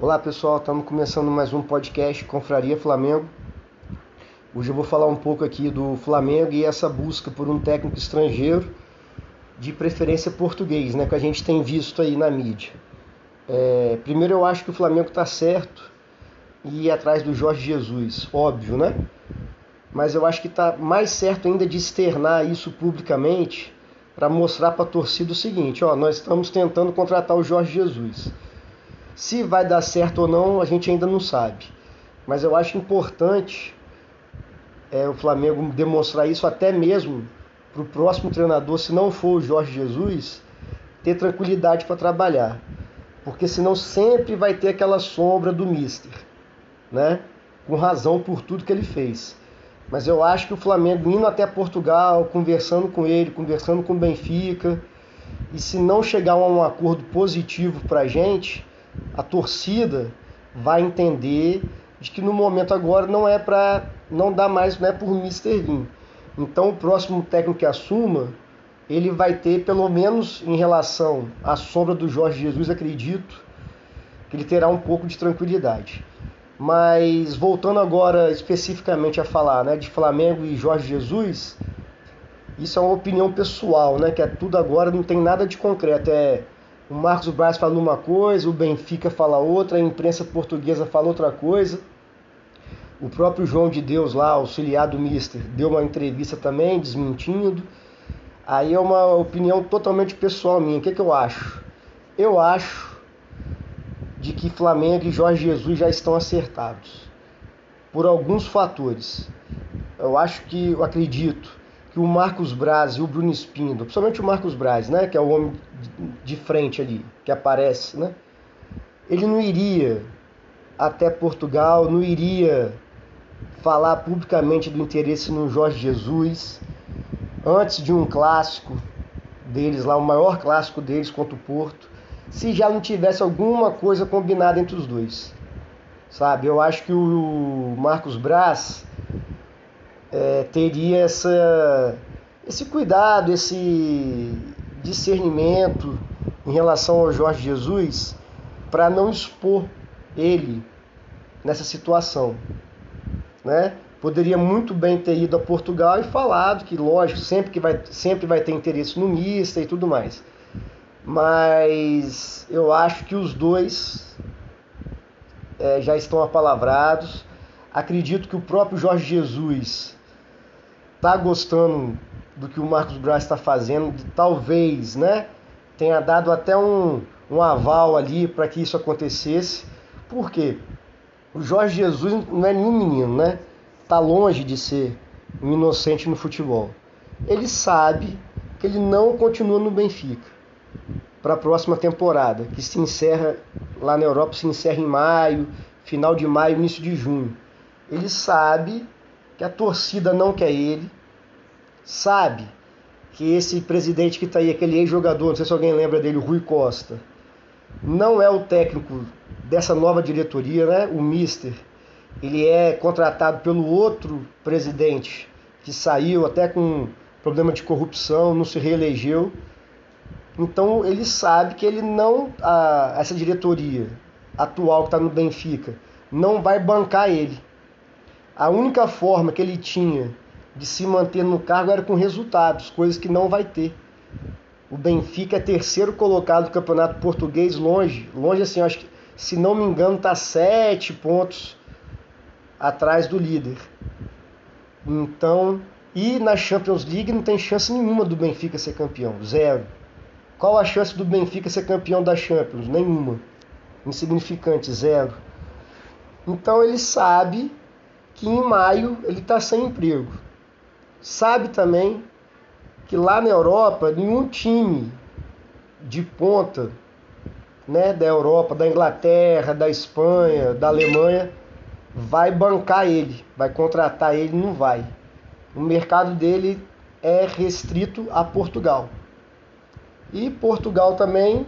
Olá pessoal, estamos começando mais um podcast Confraria Flamengo. Hoje eu vou falar um pouco aqui do Flamengo e essa busca por um técnico estrangeiro, de preferência português, né, que a gente tem visto aí na mídia. É, primeiro eu acho que o Flamengo está certo e ir atrás do Jorge Jesus, óbvio, né? Mas eu acho que está mais certo ainda de externar isso publicamente para mostrar para a torcida o seguinte: ó, nós estamos tentando contratar o Jorge Jesus. Se vai dar certo ou não, a gente ainda não sabe. Mas eu acho importante é, o Flamengo demonstrar isso até mesmo para o próximo treinador, se não for o Jorge Jesus, ter tranquilidade para trabalhar. Porque senão sempre vai ter aquela sombra do Mister, né? Com razão por tudo que ele fez. Mas eu acho que o Flamengo indo até Portugal, conversando com ele, conversando com o Benfica, e se não chegar a um acordo positivo para a gente, a torcida vai entender de que no momento agora não é para não dá mais, não é por Mister Vim. Então o próximo técnico que assuma, ele vai ter pelo menos em relação à sombra do Jorge Jesus, acredito que ele terá um pouco de tranquilidade. Mas voltando agora especificamente a falar né, de Flamengo e Jorge Jesus, isso é uma opinião pessoal, né? Que é tudo agora, não tem nada de concreto. É o Marcos Braz fala uma coisa, o Benfica fala outra, a imprensa portuguesa fala outra coisa. O próprio João de Deus lá, auxiliar do Mister, deu uma entrevista também, desmentindo. Aí é uma opinião totalmente pessoal minha. O que, que eu acho? Eu acho de que Flamengo e Jorge Jesus já estão acertados por alguns fatores. Eu acho que, eu acredito que o Marcos Braz e o Bruno Espindo, principalmente o Marcos Braz, né, que é o homem de frente ali, que aparece, né, ele não iria até Portugal, não iria falar publicamente do interesse no Jorge Jesus antes de um clássico deles lá, o maior clássico deles contra o Porto se já não tivesse alguma coisa combinada entre os dois. Sabe? Eu acho que o Marcos Braz é, teria essa, esse cuidado, esse discernimento em relação ao Jorge Jesus para não expor ele nessa situação, né? Poderia muito bem ter ido a Portugal e falado que, lógico, sempre que vai, sempre vai ter interesse no mista e tudo mais mas eu acho que os dois é, já estão apalavrados. Acredito que o próprio Jorge Jesus está gostando do que o Marcos Braz está fazendo, talvez, né, tenha dado até um, um aval ali para que isso acontecesse. Por quê? O Jorge Jesus não é nenhum menino, né? Tá longe de ser um inocente no futebol. Ele sabe que ele não continua no Benfica para a próxima temporada, que se encerra lá na Europa, se encerra em maio, final de maio, início de junho. Ele sabe que a torcida não quer ele, sabe que esse presidente que está aí, aquele ex-jogador, não sei se alguém lembra dele, o Rui Costa, não é o técnico dessa nova diretoria, né? O Mister. Ele é contratado pelo outro presidente que saiu até com problema de corrupção, não se reelegeu então ele sabe que ele não, a, essa diretoria atual que está no Benfica, não vai bancar ele. A única forma que ele tinha de se manter no cargo era com resultados, coisas que não vai ter. O Benfica é terceiro colocado do Campeonato Português, longe, longe assim, acho que, se não me engano, está sete pontos atrás do líder. Então, e na Champions League não tem chance nenhuma do Benfica ser campeão, zero. Qual a chance do Benfica ser campeão da Champions? Nenhuma. Insignificante, zero. Então ele sabe que em maio ele está sem emprego. Sabe também que lá na Europa nenhum time de ponta né, da Europa, da Inglaterra, da Espanha, da Alemanha vai bancar ele, vai contratar ele, não vai. O mercado dele é restrito a Portugal. E Portugal também,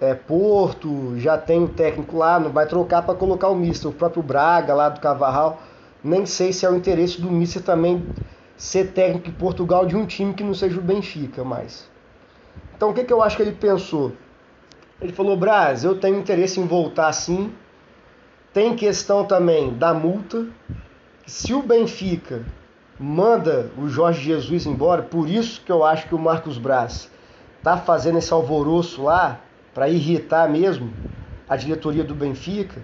é, Porto, já tem o técnico lá, não vai trocar para colocar o Mister. O próprio Braga lá do Cavarral, nem sei se é o interesse do Mister também ser técnico em Portugal de um time que não seja o Benfica mais. Então o que, que eu acho que ele pensou? Ele falou, Braz, eu tenho interesse em voltar sim, Tem questão também da multa. Se o Benfica manda o Jorge Jesus embora, por isso que eu acho que o Marcos Braz tá fazendo esse alvoroço lá para irritar mesmo a diretoria do Benfica.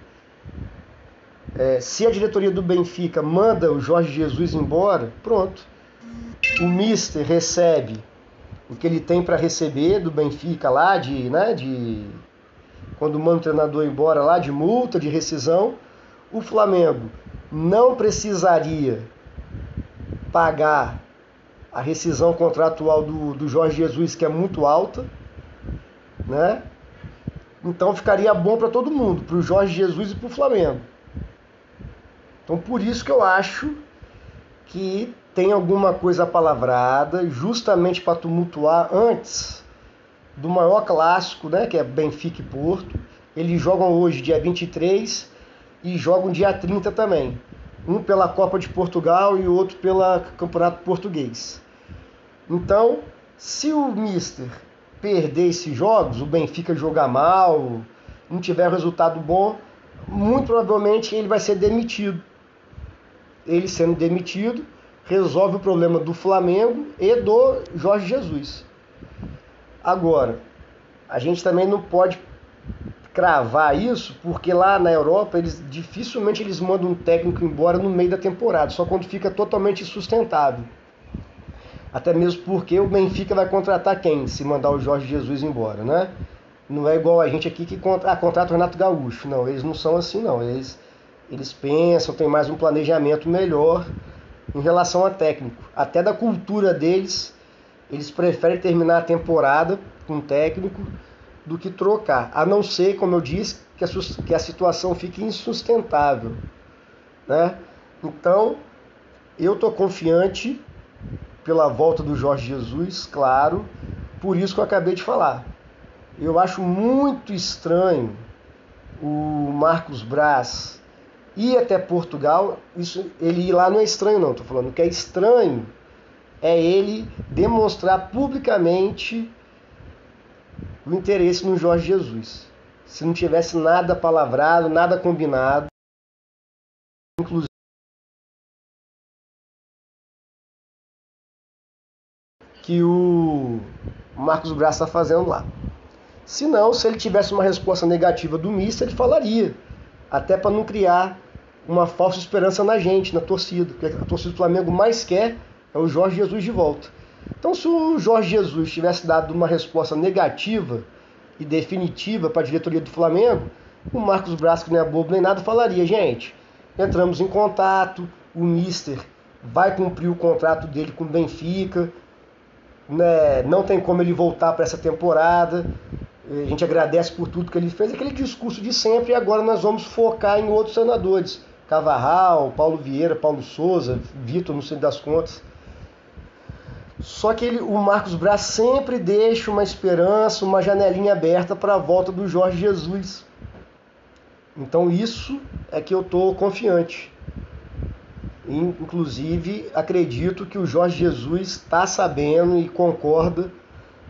É, se a diretoria do Benfica manda o Jorge Jesus embora, pronto. O Mister recebe o que ele tem para receber do Benfica lá de, né, de quando manda o treinador embora lá de multa, de rescisão. O Flamengo não precisaria pagar a rescisão contratual do, do Jorge Jesus, que é muito alta, né? Então ficaria bom para todo mundo, para o Jorge Jesus e para o Flamengo. Então por isso que eu acho que tem alguma coisa palavrada, justamente para tumultuar antes do maior clássico, né, que é Benfica e Porto. Eles jogam hoje, dia 23, e jogam dia 30 também. Um pela Copa de Portugal e o outro pelo Campeonato Português. Então, se o Mister perder esses jogos, o Benfica jogar mal, não tiver resultado bom, muito provavelmente ele vai ser demitido. Ele sendo demitido, resolve o problema do Flamengo e do Jorge Jesus. Agora, a gente também não pode cravar isso, porque lá na Europa eles dificilmente eles mandam um técnico embora no meio da temporada, só quando fica totalmente sustentável. Até mesmo porque o Benfica vai contratar quem se mandar o Jorge Jesus embora, né? Não é igual a gente aqui que contra, ah, contrata o Renato Gaúcho. Não, eles não são assim não. Eles, eles pensam, tem mais um planejamento melhor em relação a técnico. Até da cultura deles, eles preferem terminar a temporada com técnico do que trocar. A não ser, como eu disse, que a, que a situação fique insustentável. Né? Então, eu estou confiante pela volta do Jorge Jesus, claro, por isso que eu acabei de falar. Eu acho muito estranho o Marcos Braz ir até Portugal, isso, ele ir lá não é estranho não, estou falando. Que é estranho é ele demonstrar publicamente o interesse no Jorge Jesus. Se não tivesse nada palavrado, nada combinado, inclusive que o Marcos Braz está fazendo lá. Se não, se ele tivesse uma resposta negativa do Mister, ele falaria. Até para não criar uma falsa esperança na gente, na torcida. Porque a torcida do Flamengo mais quer é o Jorge Jesus de volta. Então, se o Jorge Jesus tivesse dado uma resposta negativa e definitiva para a diretoria do Flamengo, o Marcos Braz, que não é bobo nem nada, falaria: gente, entramos em contato, o Mister vai cumprir o contrato dele com o Benfica, né, não tem como ele voltar para essa temporada. A gente agradece por tudo que ele fez, aquele discurso de sempre, e agora nós vamos focar em outros senadores. Cavarral, Paulo Vieira, Paulo Souza, Vitor, não sei das contas. Só que ele, o Marcos Braz sempre deixa uma esperança, uma janelinha aberta para a volta do Jorge Jesus. Então isso é que eu estou confiante. Inclusive, acredito que o Jorge Jesus está sabendo e concorda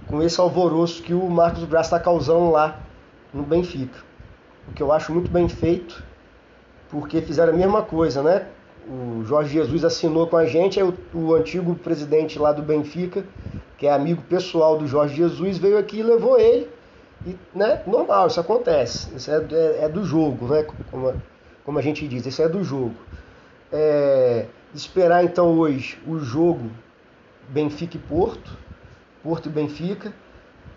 com esse alvoroço que o Marcos Braz está causando lá no Benfica. O que eu acho muito bem feito, porque fizeram a mesma coisa, né? O Jorge Jesus assinou com a gente, aí o, o antigo presidente lá do Benfica, que é amigo pessoal do Jorge Jesus, veio aqui e levou ele. E, né, normal, isso acontece. Isso é, é, é do jogo, né? Como, como a gente diz, isso é do jogo é, esperar então hoje o jogo Benfica e Porto, Porto e Benfica,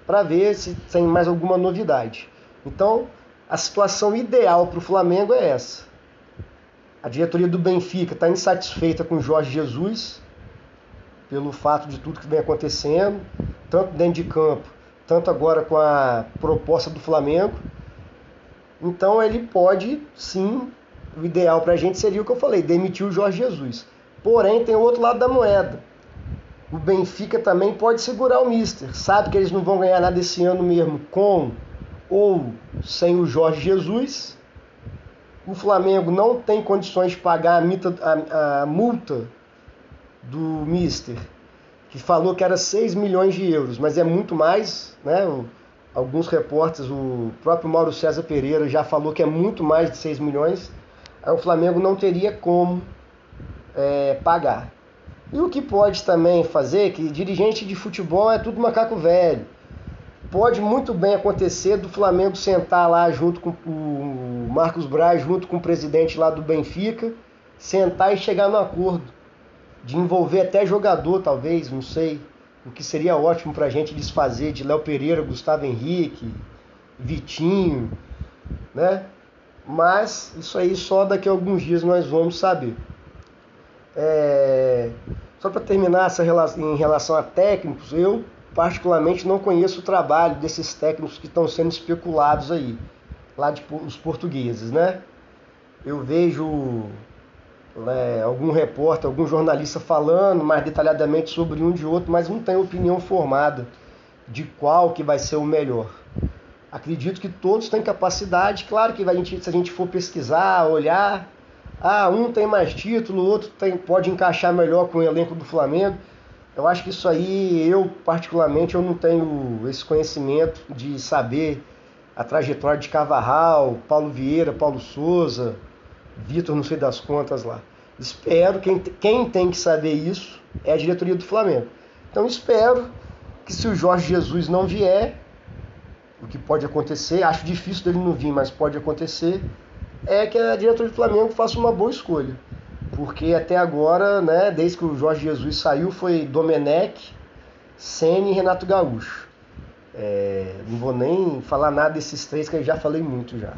para ver se tem mais alguma novidade. Então, a situação ideal para o Flamengo é essa. A diretoria do Benfica está insatisfeita com Jorge Jesus, pelo fato de tudo que vem acontecendo, tanto dentro de campo, tanto agora com a proposta do Flamengo. Então ele pode sim o ideal para a gente seria o que eu falei, demitir o Jorge Jesus. Porém, tem o outro lado da moeda. O Benfica também pode segurar o Mister. Sabe que eles não vão ganhar nada esse ano mesmo com ou sem o Jorge Jesus. O Flamengo não tem condições de pagar a, mita, a, a multa do Mister, que falou que era 6 milhões de euros, mas é muito mais, né? Alguns repórteres, o próprio Mauro César Pereira já falou que é muito mais de 6 milhões, aí o Flamengo não teria como é, pagar. E o que pode também fazer, que dirigente de futebol é tudo macaco velho. Pode muito bem acontecer do Flamengo sentar lá junto com o Marcos Braz, junto com o presidente lá do Benfica, sentar e chegar no acordo. De envolver até jogador, talvez, não sei. O que seria ótimo para a gente desfazer de Léo Pereira, Gustavo Henrique, Vitinho, né? Mas isso aí só daqui a alguns dias nós vamos saber. É... Só para terminar essa relação, em relação a técnicos, eu particularmente não conheço o trabalho desses técnicos que estão sendo especulados aí, lá de os portugueses, né? Eu vejo né, algum repórter, algum jornalista falando mais detalhadamente sobre um de outro, mas não tem opinião formada de qual que vai ser o melhor. Acredito que todos têm capacidade, claro que se a gente for pesquisar, olhar, ah, um tem mais título, o outro tem, pode encaixar melhor com o elenco do Flamengo. Eu acho que isso aí, eu particularmente, eu não tenho esse conhecimento de saber a trajetória de Cavarral, Paulo Vieira, Paulo Souza, Vitor, não sei das contas lá. Espero, quem, quem tem que saber isso é a diretoria do Flamengo. Então espero que se o Jorge Jesus não vier, o que pode acontecer, acho difícil dele não vir, mas pode acontecer, é que a diretoria do Flamengo faça uma boa escolha. Porque até agora, né, desde que o Jorge Jesus saiu, foi Domenech, Senna e Renato Gaúcho. É, não vou nem falar nada desses três que eu já falei muito já.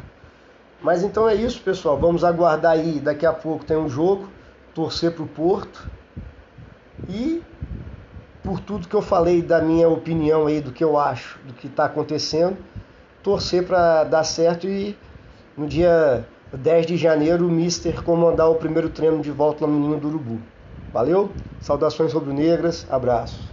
Mas então é isso, pessoal. Vamos aguardar aí. Daqui a pouco tem um jogo. Torcer para o Porto. E por tudo que eu falei da minha opinião aí, do que eu acho, do que está acontecendo, torcer para dar certo e no dia 10 de janeiro o Mister comandar o primeiro treino de volta lá no Ninho do Urubu. Valeu? Saudações rubro-negras, abraço.